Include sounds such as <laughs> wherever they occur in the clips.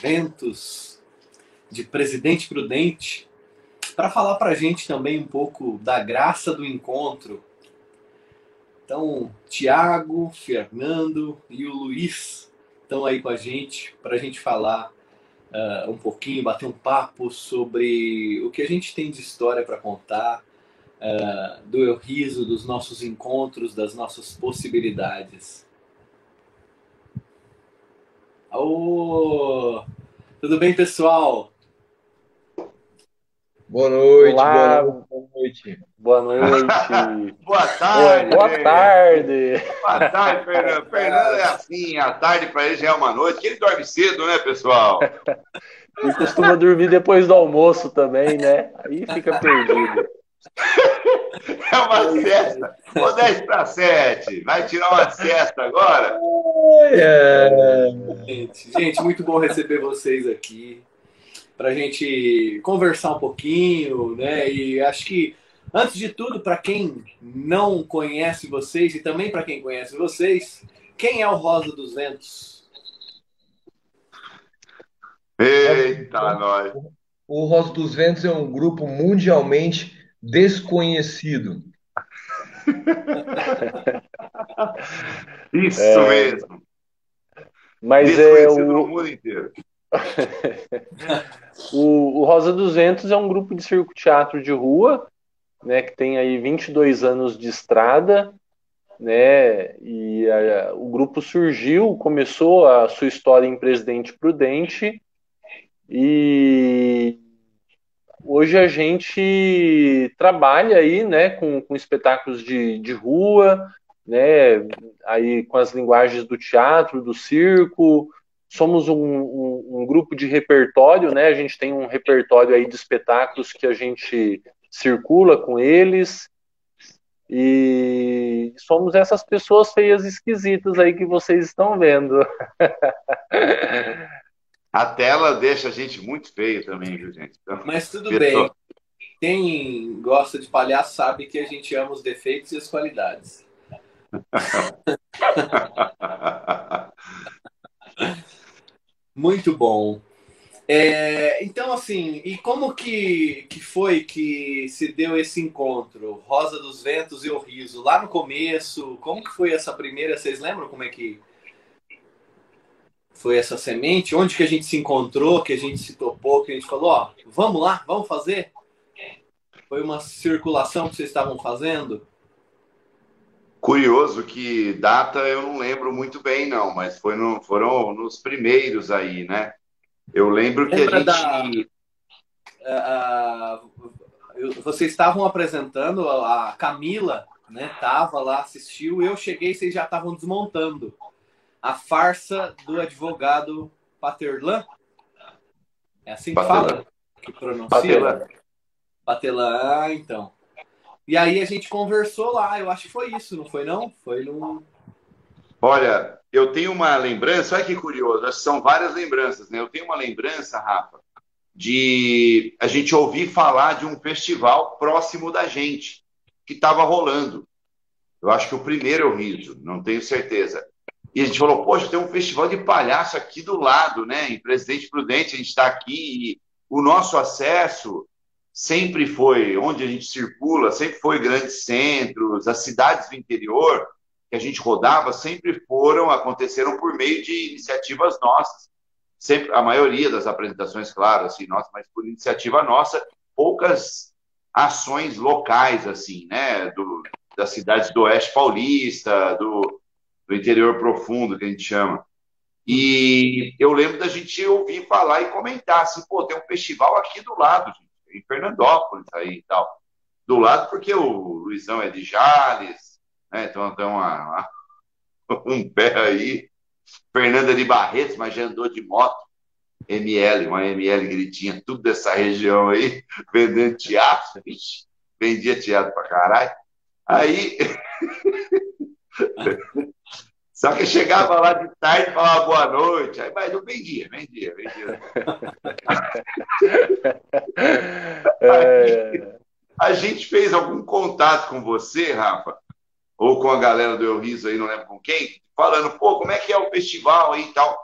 Ventos, de Presidente Prudente, para falar para a gente também um pouco da graça do encontro. Então, Tiago, Fernando e o Luiz estão aí com a gente para a gente falar uh, um pouquinho, bater um papo sobre o que a gente tem de história para contar, uh, do Eu Riso, dos nossos encontros, das nossas possibilidades. Ô, tudo bem, pessoal? Boa noite, Olá. boa noite. Boa noite. <laughs> boa tarde. Boa tarde. Boa tarde, Fernando. Fernando é assim, a tarde para ele já é uma noite, que ele dorme cedo, né, pessoal? <laughs> E costuma dormir depois do almoço também, né? Aí fica perdido. É uma cesta. Ou 10 para 7. Vai tirar uma cesta agora? É. Gente, gente, muito bom receber vocês aqui para a gente conversar um pouquinho, né? E acho que antes de tudo, para quem não conhece vocês e também para quem conhece vocês, quem é o Rosa dos Ventos? Eita, nós. O Rosa dos Ventos é um grupo mundialmente desconhecido. <laughs> Isso É. mesmo. Mas é Desconhecido no o, mundo inteiro. <laughs> o, o Rosa dos Ventos é um grupo de circo teatro de rua, né, que tem aí 22 anos de estrada, né? E a- o grupo surgiu, começou a sua história em Presidente Prudente e hoje a gente trabalha aí, né, com, com espetáculos de, de rua, né, aí com as linguagens do teatro, do circo. Somos um, um, um grupo de repertório, né? A gente tem um repertório aí de espetáculos que a gente circula com eles. E somos essas pessoas feias e esquisitas aí que vocês estão vendo. <laughs> A tela deixa a gente muito feio também, viu, gente? Então, Mas tudo Pessoal. bem. Quem gosta de palhaço sabe que a gente ama os defeitos e as qualidades. <laughs> Muito bom. É, então, assim, e como que, que foi que se deu esse encontro? Rosa dos Ventos e o Riso, lá no começo, como que foi essa primeira? Vocês lembram como é que foi essa semente? Onde que a gente se encontrou, que a gente se topou, que a gente falou, ó, vamos lá, vamos fazer? Foi uma circulação que vocês estavam fazendo? Curioso que data eu não lembro muito bem, não, mas foi no- foram nos primeiros aí, né? Eu lembro que Lembra a gente. Ah, eu- vocês estavam apresentando, a Camila, né? Tava lá, assistiu, eu cheguei, vocês já estavam desmontando a farsa do advogado Paterlan. É assim que Patelã. fala? Que pronuncia? Patelã. Patelã, ah, então. E aí a gente conversou lá, eu acho que foi isso, não foi não? Foi no... Olha, eu tenho uma lembrança, olha que curioso, acho que são várias lembranças, né? Eu tenho uma lembrança, Rafa, de a gente ouvir falar de um festival próximo da gente, que estava rolando. Eu acho que o primeiro eu riso, não tenho certeza. E a gente falou, poxa, tem um festival de palhaço aqui do lado, né? Em Presidente Prudente, a gente está aqui e o nosso acesso sempre foi, onde a gente circula, sempre foi grandes centros, as cidades do interior que a gente rodava sempre foram, aconteceram por meio de iniciativas nossas. Sempre, a maioria das apresentações, claro, assim, nossa, mas por iniciativa nossa, poucas ações locais, assim, né, do, das cidades do Oeste Paulista, do, do interior profundo, que a gente chama. E eu lembro da gente ouvir falar e comentar, assim, pô, tem um festival aqui do lado, gente, em Fernandópolis aí e tal. Do lado porque o Luizão é de Jales, né? Então tem uma, uma- <laughs> um pé aí. Fernanda de Barretos, mas já andou de moto. ML, uma ML gritinha, tudo dessa região aí, <laughs> vendendo teatro. Vendia teatro pra caralho. Aí. <laughs> Só que chegava lá de tarde e falava boa noite. Aí, mas não vendia, vendia, vendia. É, A gente fez algum contato com você, Rafa, ou com a galera do Eu Riso aí, não lembro com quem, falando, pô, como é que é o festival aí e tal.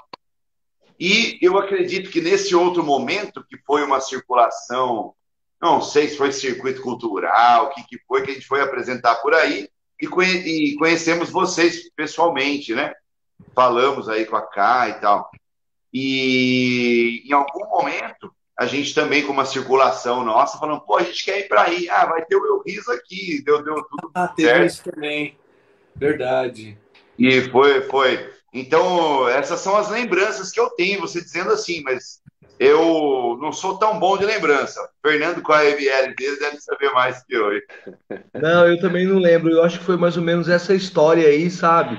E eu acredito que nesse outro momento, que foi uma circulação, não sei se foi circuito cultural, o que, que foi que a gente foi apresentar por aí, e, conhe e conhecemos vocês pessoalmente, né? Falamos aí com a K e tal. E em algum momento, a gente também com uma circulação nossa, falando, pô, a gente quer ir para aí, ah, vai ter o Eu Riso aqui, deu, deu tudo ah, certo. isso também, verdade. E foi, foi. Então, essas são as lembranças que eu tenho, você dizendo assim, mas eu não sou tão bom de lembrança. Fernando, com a ML dele, deve saber mais que eu. Não, eu também não lembro. Eu acho que foi mais ou menos essa história aí, sabe?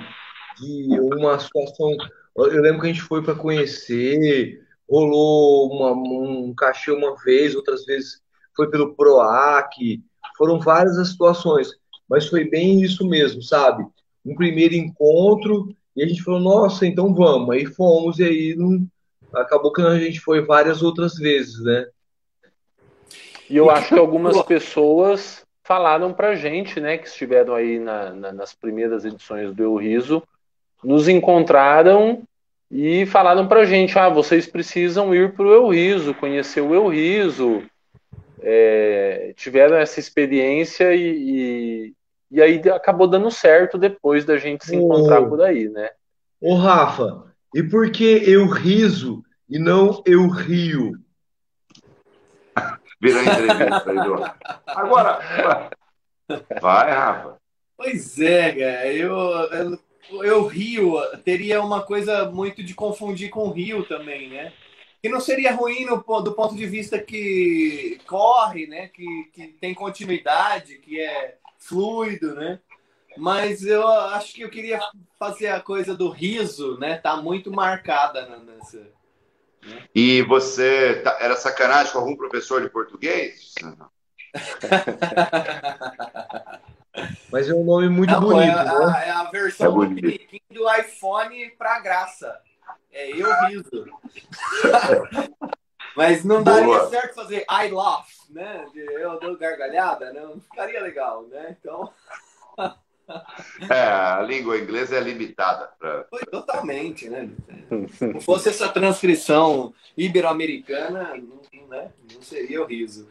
De uma situação. Eu lembro que a gente foi para conhecer, rolou uma, um cachê uma vez, outras vezes foi pelo PROAC, foram várias as situações, mas foi bem isso mesmo, sabe? Um primeiro encontro e a gente falou, nossa, então vamos. Aí fomos, e aí não... acabou que a gente foi várias outras vezes, né? E eu acho que algumas pessoas falaram pra gente, né, que estiveram aí na, na, nas primeiras edições do Eu Riso, nos encontraram e falaram pra gente, ah, vocês precisam ir pro Eu Riso, conhecer o Eu Riso, é, tiveram essa experiência e, e aí acabou dando certo depois da gente se encontrar por aí, né? Ô, Rafa, e por que eu riso e não eu rio? Vira entrevista aí, Agora, vai, Rafa. Pois é, cara, eu, eu, eu rio, teria uma coisa muito de confundir com rio também, né? Que não seria ruim no, do ponto de vista que corre, né? Que, que tem continuidade, que é fluido, né? Mas eu acho que eu queria fazer a coisa do riso, né? Tá muito marcada nessa. Né? E você tá, era sacanagem com algum professor de português? <laughs> Mas é um nome muito Não, bonito. É a, né? é a versão é do, do iPhone para graça. É eu riso. <laughs> Mas não daria Boa. certo fazer I laugh, né? Eu dou gargalhada, não ficaria legal, né? Então. <laughs> <laughs> É, a língua inglesa é limitada. Pra... Foi totalmente, né? Se não fosse essa transcrição ibero-americana, não, né? não seria o riso.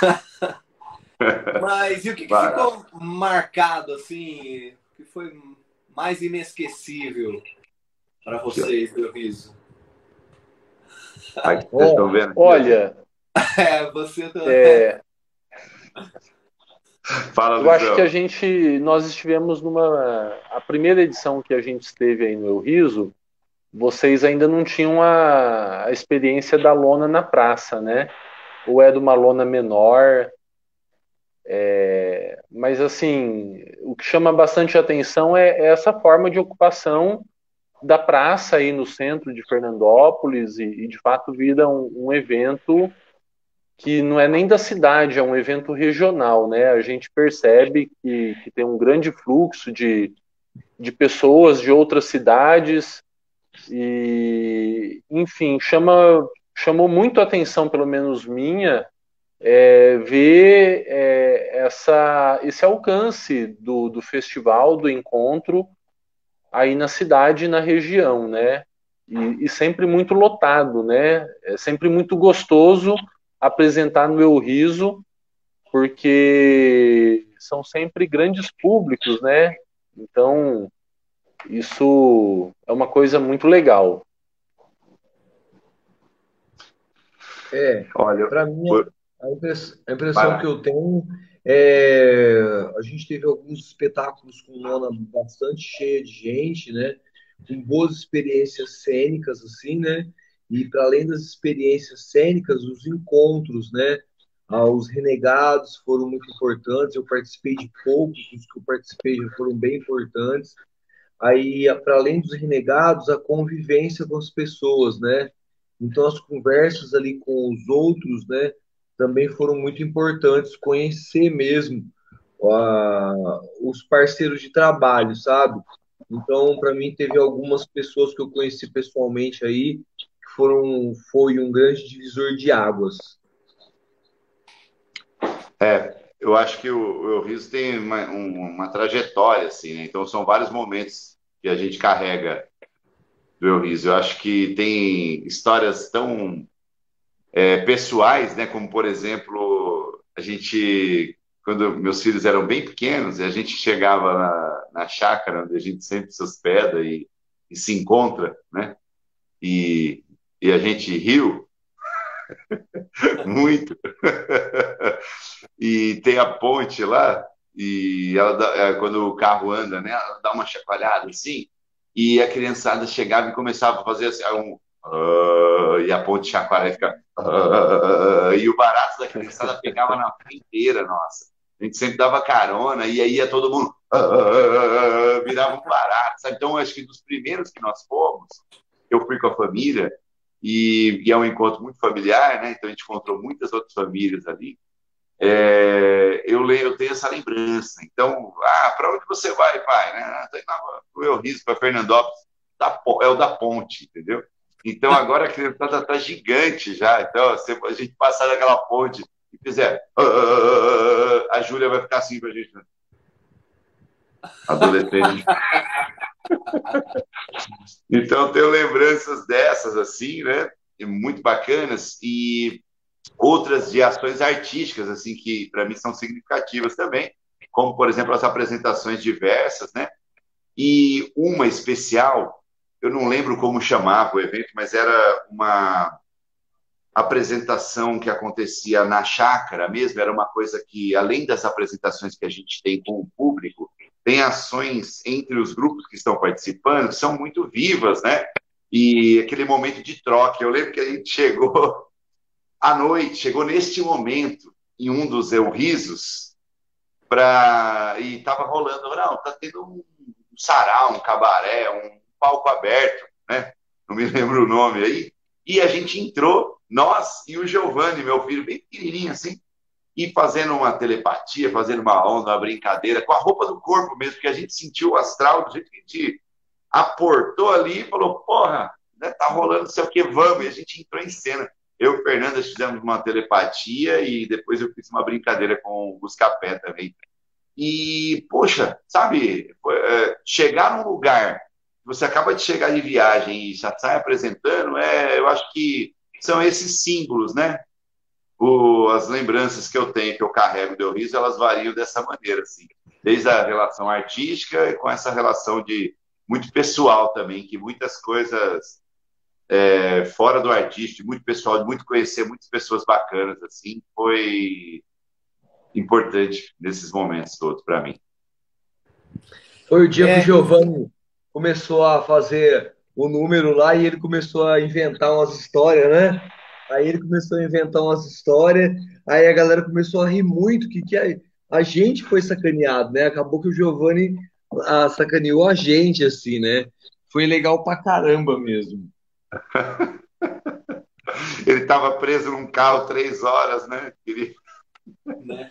<laughs> Mas e o que, que ficou marcado, assim, que foi mais inesquecível para vocês do riso? Ai, vocês estão vendo? Olha. <laughs> É, você também. É... Fala, Eu acho que a gente, nós estivemos numa, a primeira edição que a gente esteve aí no Eu Riso, vocês ainda não tinham a, a experiência da lona na praça, né? Ou é de uma lona menor, é, mas assim, o que chama bastante atenção é, é essa forma de ocupação da praça aí no centro de Fernandópolis e, e de fato vira um, um, evento que não é nem da cidade, é um evento regional, né? A gente percebe que, que tem um grande fluxo de, de pessoas de outras cidades e, enfim, chama, chamou muito a atenção, pelo menos minha, é, ver é, essa, esse alcance do, do festival, do encontro, aí na cidade e na região, né? E, e, sempre muito lotado, né? É sempre muito gostoso apresentar no Eu Riso, porque são sempre grandes públicos, né? Então, isso é uma coisa muito legal. É, olha, para mim, a impressão, a impressão que eu tenho é, a gente teve alguns espetáculos com lona bastante cheia de gente, né? Com boas experiências cênicas, assim, né? E para além das experiências cênicas, os encontros, né? Ah, os renegados foram muito importantes. Eu participei de poucos, os que eu participei já foram bem importantes. Aí, para além dos renegados, a convivência com as pessoas, né? Então, as conversas ali com os outros, né? também foram muito importantes conhecer mesmo uh, os parceiros de trabalho, sabe? Então, para mim, teve algumas pessoas que eu conheci pessoalmente aí foram foi um grande divisor de águas. É, eu acho que o, o Riso tem uma, uma, trajetória, assim, né? Então, são vários momentos que a gente carrega do Eurizo. Eu acho que tem histórias tão é, pessoais, né? Como, por exemplo, a gente, quando meus filhos eram bem pequenos, a gente chegava na, na chácara, onde a gente sempre se hospeda e, e se encontra, né? E, e a gente riu <laughs> muito. e tem a ponte lá, e ela dá, é, quando o carro anda, né? Ela dá uma chacoalhada assim, e a criançada chegava e começava a fazer assim, um, uh, e a ponte chacoalha fica. Uh, e o barato da criançada pegava na inteira, nossa. A gente sempre dava carona e aí ia todo mundo. Uh, virava um barato, sabe? Então, acho que dos primeiros que nós fomos, eu fui com a família, e, e é um encontro muito familiar, né? Então a gente encontrou muitas outras famílias ali. É, eu, leio, eu tenho essa lembrança. Então, ah, para onde você vai, pai? Né? Ah, tô indo para o Rio, para Fernandópolis, da, é o da ponte, entendeu? Então agora a criançada está gigante já. Então, se a gente passar daquela ponte e fizer, uh, uh, a Júlia vai ficar assim para a gente. Né? Adolescente. <laughs> então, tenho lembranças dessas, assim, né? Muito bacanas. E outras de ações artísticas, assim, que para mim são significativas também, como, por exemplo, as apresentações diversas, né? E uma especial, eu não lembro como chamava o evento, mas era uma apresentação que acontecia na chácara mesmo, era uma coisa que, além das apresentações que a gente tem com o público, tem ações entre os grupos que estão participando que são muito vivas, né? E aquele momento de troca. Eu lembro que a gente chegou <laughs> à noite, chegou neste momento, em um dos Eurisos, pra... e estava rolando, não, tá tendo um sarau, um cabaré, um palco aberto, né? Não me <laughs> lembro o nome aí. E a gente entrou, nós e o Giovanni, meu filho, bem pequenininho assim, e fazendo uma telepatia, fazendo uma onda, uma brincadeira, com a roupa do corpo mesmo, porque a gente sentiu o astral do jeito que a gente aportou ali e falou, porra, né, tá rolando sei o que, vamos, e a gente entrou em cena. Eu e o Fernando fizemos uma telepatia e depois eu fiz uma brincadeira com o Buscapé também. E, poxa, sabe, é, chegar num lugar, você acaba de chegar de viagem e já sai apresentando, é, eu acho que são esses símbolos, né? O, as lembranças que eu tenho, que eu carrego do riso, elas variam dessa maneira, assim. Desde a relação artística e com essa relação de muito pessoal também, que muitas coisas é, fora do artista, muito pessoal, de muito conhecer muitas pessoas bacanas, assim, foi importante nesses momentos todos para mim. Foi o dia é. que o Giovanni começou a fazer o número lá e ele começou a inventar umas histórias, né? Aí ele começou a inventar umas histórias, aí a galera começou a rir muito, que, que a, a gente foi sacaneado, né? Acabou que o Giovanni a, sacaneou a gente, assim, né? Foi legal pra caramba mesmo. <laughs> ele estava preso num carro três horas, né? Ele... né?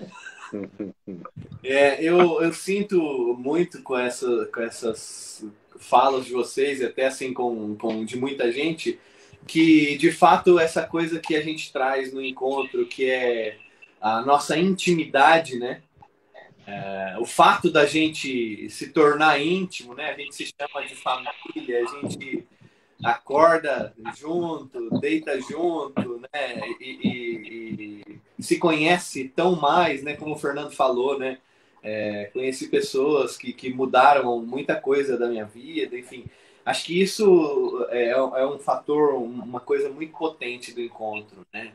É, eu, eu sinto muito com, essa, com essas falas de vocês, e até assim com, com de muita gente, que de fato essa coisa que a gente traz no encontro, que é a nossa intimidade, né? É, o fato da gente se tornar íntimo, né? A gente se chama de família, a gente acorda junto, deita junto, né? E, e, e se conhece tão mais, né? Como o Fernando falou, né? É, conheci pessoas que, que mudaram muita coisa da minha vida, enfim. Acho que isso é, é um fator, uma coisa muito potente do encontro, né?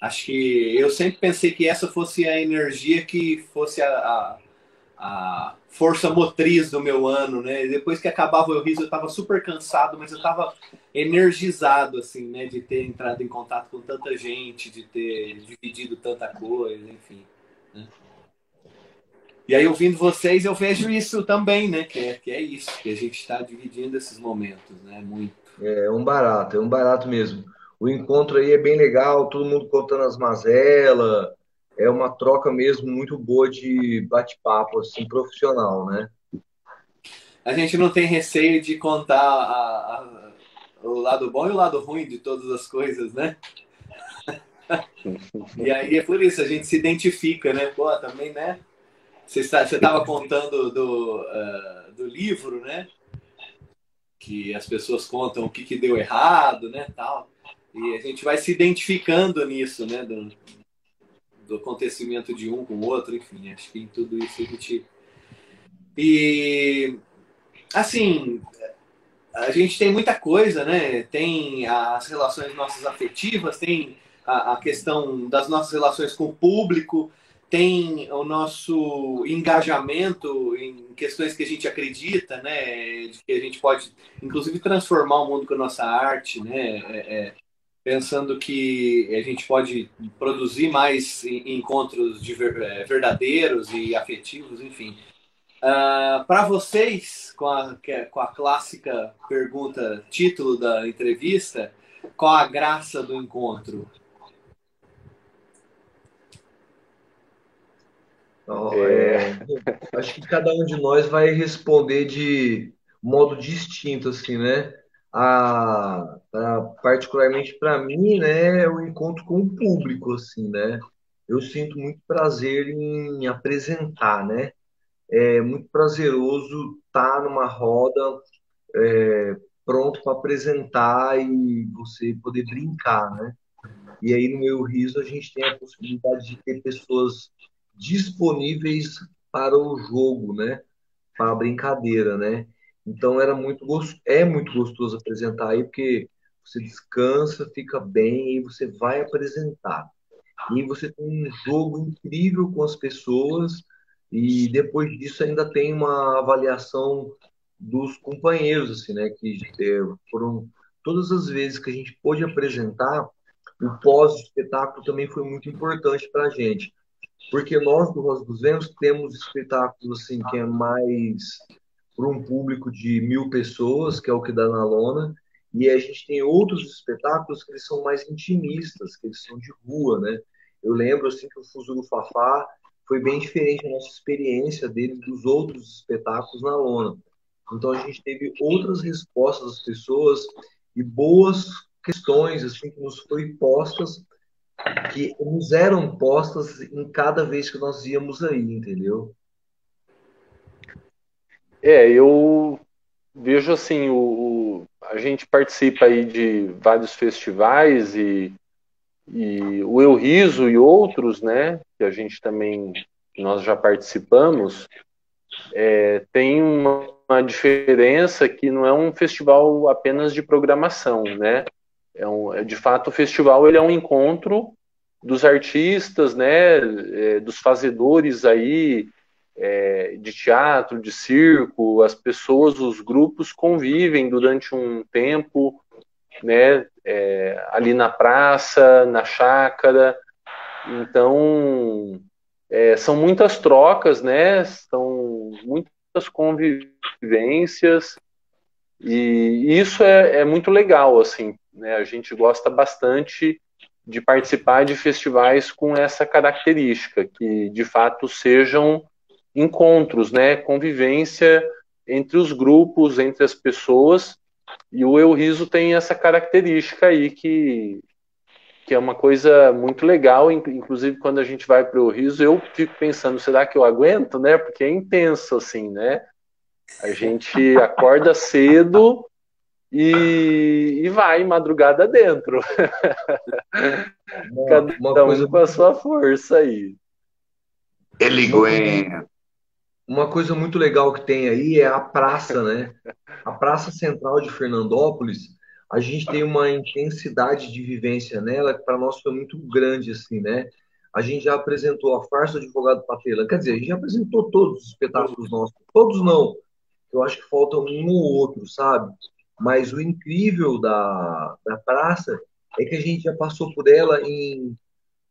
Acho que eu sempre pensei que essa fosse a energia que fosse a, a, a força motriz do meu ano, né? Depois que acabava o riso, eu estava super cansado, mas eu estava energizado, assim, né? De ter entrado em contato com tanta gente, de ter dividido tanta coisa, enfim. Né? E aí, ouvindo vocês, eu vejo isso também, né? Que é, que é isso, que a gente está dividindo esses momentos, né? Muito. É um barato, é um barato mesmo. O encontro aí é bem legal, todo mundo contando as mazelas, é uma troca mesmo muito boa de bate-papo, assim, profissional, né? A gente não tem receio de contar a, a, o lado bom e o lado ruim de todas as coisas, né? <laughs> e aí é por isso, a gente se identifica, né? Pô, também, né? Você estava contando do, uh, do livro, né? que as pessoas contam o que, que deu errado, né, tal. E a gente vai se identificando nisso, né, do, do acontecimento de um com o outro, enfim, acho que em tudo isso a gente. E, assim, a gente tem muita coisa, né? Tem as relações nossas afetivas, tem a, a questão das nossas relações com o público, tem o nosso engajamento em questões que a gente acredita, né? Que a gente pode, inclusive, transformar o mundo com a nossa arte, né? É, é, pensando que a gente pode produzir mais encontros de é, verdadeiros e afetivos, enfim. Uh, ah, Para vocês, com a, é, com a clássica pergunta, título da entrevista, qual a graça do encontro? Oh, é... Acho que cada um de nós vai responder de modo distinto, assim, né? A, a particularmente para mim, né, o encontro com o público, assim, né? Eu sinto muito prazer em apresentar, né? É muito prazeroso estar numa roda é, pronto para apresentar e você poder brincar, né? E aí no meu riso a gente tem a possibilidade de ter pessoas disponíveis para o jogo, né? Para a brincadeira, né? Então era muito é muito gostoso apresentar aí porque você descansa, fica bem e você vai apresentar. E você tem um jogo incrível com as pessoas e depois disso ainda tem uma avaliação dos companheiros, assim, né? Que é, foram todas as vezes que a gente pôde apresentar, o pós-espetáculo também foi muito importante para a gente porque nós do Rosa dos Ventos temos espetáculos assim que é mais para um público de mil pessoas, que é o que dá na lona, e a gente tem outros espetáculos que eles são mais intimistas, que eles são de rua, né? Eu lembro assim que o Fuzuro Fafá foi bem diferente a nossa experiência dele dos outros espetáculos na lona. Então a gente teve outras respostas das pessoas e boas questões assim que nos foi postas que nos eram postas em cada vez que nós íamos aí, entendeu? É, eu vejo assim, o, o, a gente participa aí de vários festivais e, e o Eu Riso e outros, né, que a gente também, nós já participamos, é, tem uma, uma diferença que não é um festival apenas de programação, né, é um, é, de fato, o festival ele é um encontro dos artistas, né, é, dos fazedores aí é, de teatro, de circo, as pessoas, os grupos convivem durante um tempo, né, é, ali na praça, na chácara. Então, é, são muitas trocas, né, são muitas convivências e isso é, é muito legal, assim, né? A gente gosta bastante de participar de festivais com essa característica, que de fato sejam encontros, né? Convivência entre os grupos, entre as pessoas. E o Eu Riso tem essa característica aí que, que é uma coisa muito legal, inclusive quando a gente vai para o Riso, eu fico pensando, será que eu aguento, né? Porque é intenso assim, né? A gente acorda cedo e, e vai madrugada dentro. Uma, Cada uma um coisa... com a sua força aí. Ele aguenta. Uma coisa muito legal que tem aí é a praça, né? A praça central de Fernandópolis, a gente tem uma intensidade de vivência nela que para nós foi muito grande, assim, né? A gente já apresentou a farsa do advogado Patela, quer dizer, a gente já apresentou todos os espetáculos nossos, todos não, eu acho que falta um ou outro, sabe? Mas o incrível da, da praça é que a gente já passou por ela em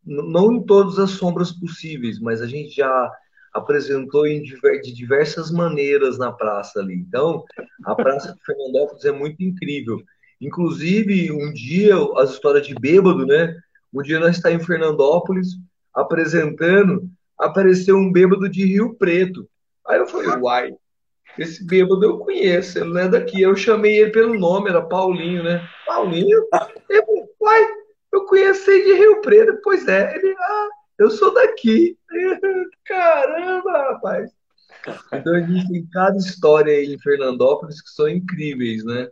não em todas as sombras possíveis, mas a gente já apresentou em de diversas maneiras na praça ali. Então, a praça de Fernandópolis é muito incrível. Inclusive, um dia, as histórias de bêbado, né? Um dia nós estávamos em Fernandópolis apresentando, apareceu um bêbado de Rio Preto. Aí eu falei, uai, esse bêbado eu conheço, ele não é daqui. Eu chamei ele pelo nome, era Paulinho, né? Paulinho? Ele uai, eu conheci de Rio Preto. Pois é, ele, ah, eu sou daqui. <laughs> Caramba, rapaz. Então a gente tem cada história aí em Fernandópolis que são incríveis, né?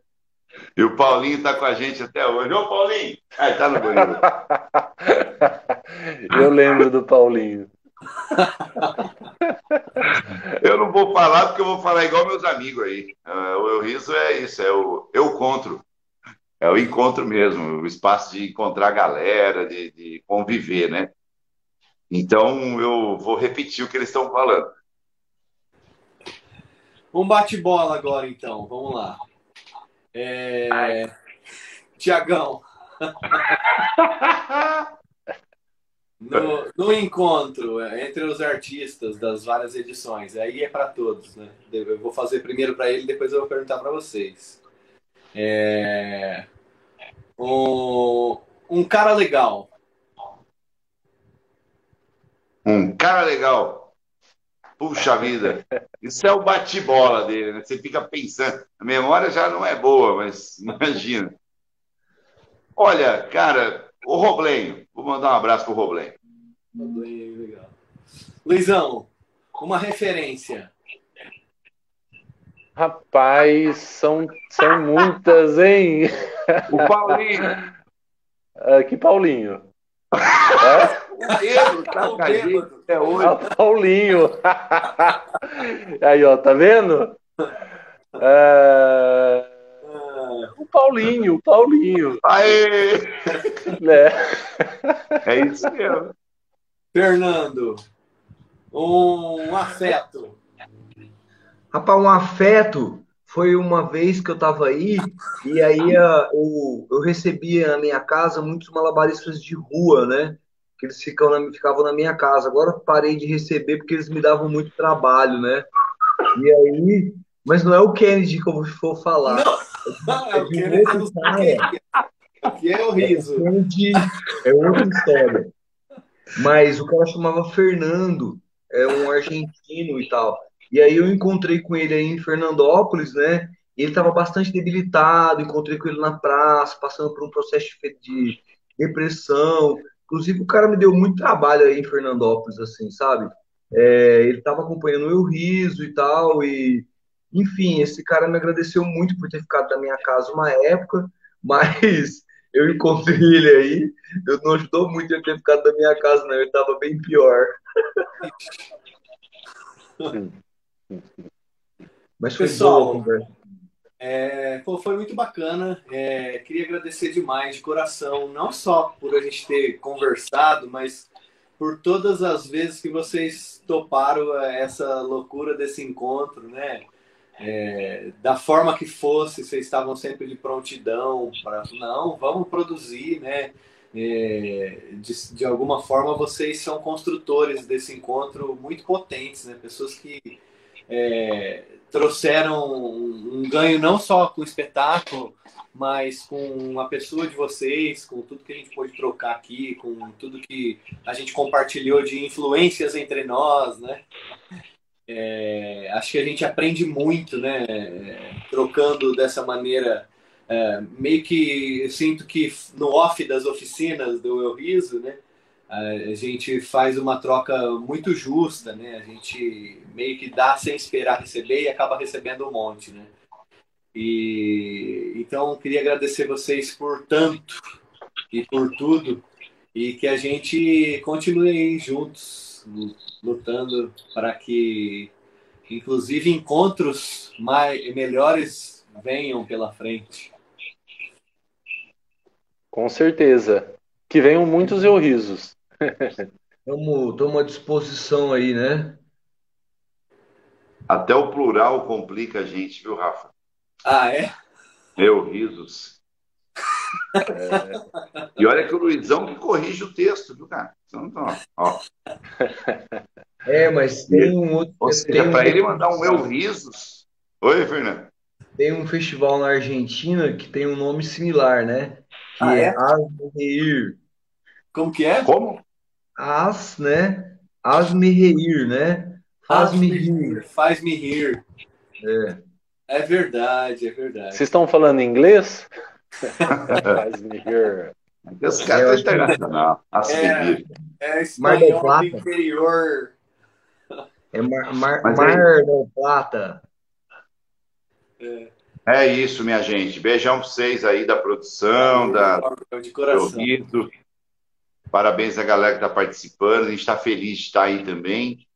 E o Paulinho está com a gente até hoje. Ô, Paulinho! Ah, está no banheiro. <laughs> Eu lembro do Paulinho. <laughs> Vou falar porque eu vou falar igual meus amigos aí. Uh, o Eu Riso é isso, é o eu encontro. É o encontro mesmo, o espaço de encontrar a galera, de, de conviver, né? Então eu vou repetir o que eles estão falando. Um bate-bola agora, então. Vamos lá. É... Tiagão. <laughs> no, no, encontro entre os artistas das várias edições, aí é para todos, né? Eu vou fazer primeiro para ele, depois eu vou perguntar para vocês. É... Um, um cara legal. Um cara legal. Puxa vida, isso é o bate-bola dele, né? Você fica pensando, a memória já não é boa, mas <laughs> imagina. Olha, cara, o Roblenho, vou mandar um abraço pro Roblenho. Roblenho, legal. Luizão, uma referência. Rapaz, são, são muitas, hein? O Paulinho. Uh, <laughs> que Paulinho? É? <laughs> O Pedro tá gente até hoje. Ah, Paulinho. <laughs> Aí, ó, tá vendo? É... Paulinho, Paulinho. Aê! É. é isso mesmo. Fernando, um afeto. Rapaz, um afeto foi uma vez que eu estava aí e aí eu, eu recebia na minha casa muitos malabaristas de rua, né? Que eles ficam na, ficavam na minha casa. Agora parei de receber porque eles me davam muito trabalho, né? E aí, mas não é o Kennedy que eu vou falar. Não, é, é o Kennedy cara. Aqui é o riso. É, Kennedy é outra história. Mas o cara chamava Fernando, é um argentino e tal. E aí eu encontrei com ele aí em Fernandópolis, né? Ele estava bastante debilitado, encontrei com ele na praça, passando por um processo de depressão. Inclusive, o cara me deu muito trabalho aí em Fernandópolis, assim, sabe? É, ele estava acompanhando o meu riso e tal, e enfim, esse cara me agradeceu muito por ter ficado na minha casa uma época, <laughs> mas eu encontrei ele aí, eu não ajudou muito ele ter ficado na minha casa, não, ele estava bem pior. <laughs> Mas foi Pessoal, boa é, pô, foi muito bacana. É, queria agradecer demais, de coração, não só por a gente ter conversado, mas por todas as vezes que vocês toparam essa loucura desse encontro, né? É, da forma que fosse, vocês estavam sempre de prontidão para não, vamos produzir, né? É, de, de alguma forma vocês são construtores desse encontro muito potentes, né? Pessoas que é, trouxeram um, um, ganho não só com o espetáculo, mas com a pessoa de vocês, com tudo que a gente pôde trocar aqui, com tudo que a gente compartilhou de influências entre nós, né? É, acho que a gente aprende muito, né? Trocando dessa maneira. É, meio que sinto que no off das oficinas do Eu Riso, né? a gente faz uma troca muito justa, né? A gente meio que dá sem esperar receber e acaba recebendo um monte, né? E então queria agradecer vocês por tanto e por tudo e que a gente continue aí lutando para que inclusive encontros mais melhores venham pela frente. Com certeza. Que venham muitos eu risos. Estamos à disposição aí, né? Até o plural complica a gente, viu, Rafa? Ah, é? Meu risos. É... E olha que o Luizão que corrige o texto, viu, cara? Então, ó. É, mas tem um outro. Ou seja, para um... ele mandar um meu risos. Oi, Fernando. Tem um festival na Argentina que tem um nome similar, né? Que ah, é, é Asmeir. Como que é? Como? As, né? As-me rir, né? Faz-me rir. Faz-me rir. É. É verdade, é verdade. Vocês estão falando inglês? Faz-me rir. Esse cara tá internacional. É, é espanhol do interior. É Mar, mar, mar não, Plata. É. é. isso, minha gente. Beijão para vocês aí da produção, da, de coração. do Rito. Parabéns à galera que está participando. A gente está feliz de estar aí também.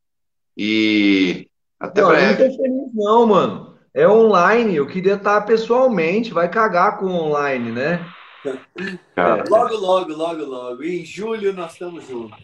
E até não, breve. Não tô feliz, não, mano. É online. Eu queria estar pessoalmente. Vai cagar com online, né? É. Logo, logo, logo, logo. Em julho nós estamos juntos.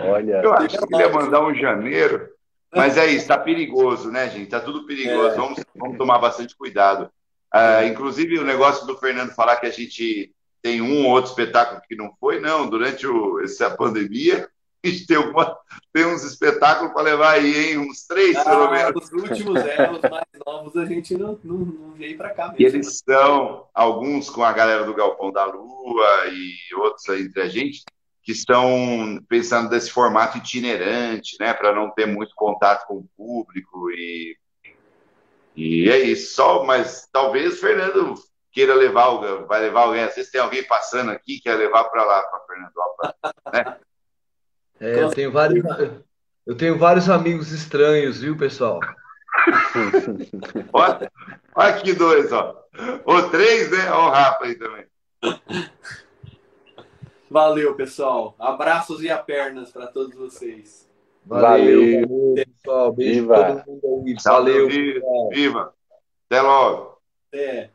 Olha, eu acho que queria mandar um janeiro, mas é isso, está perigoso, né, gente? Está tudo perigoso. É. Vamos, vamos tomar bastante cuidado. Uh, inclusive, o negócio do Fernando falar que a gente tem um ou outro espetáculo que não foi, não. Durante o, essa pandemia, gente <laughs> tem, uma, tem uns espetáculos para levar aí, hein? Uns três, ah, pelo menos. Os últimos, é, os mais novos, a gente não, não, não veio para cá mesmo. E eles são, alguns com a galera do Galpão da Lua e outros aí entre a gente, que estão pensando desse formato itinerante, né? Para não ter muito contato com o público e e é isso, só, mas talvez o Fernando queira levar, vai levar alguém, às vezes tem alguém passando aqui, quer levar para lá, para Fernandópolis, né? É, eu tenho vários, eu tenho vários amigos estranhos, viu, pessoal? <laughs> olha, olha aqui dois, ó. Ou três, né? Olha o Rafa aí também. Valeu, pessoal. Abraços e apernas para todos vocês. Valeu, valeu pessoal. Beijo Viva. pra todo mundo aí. Valeu. Viva. Viva. Até logo. Até.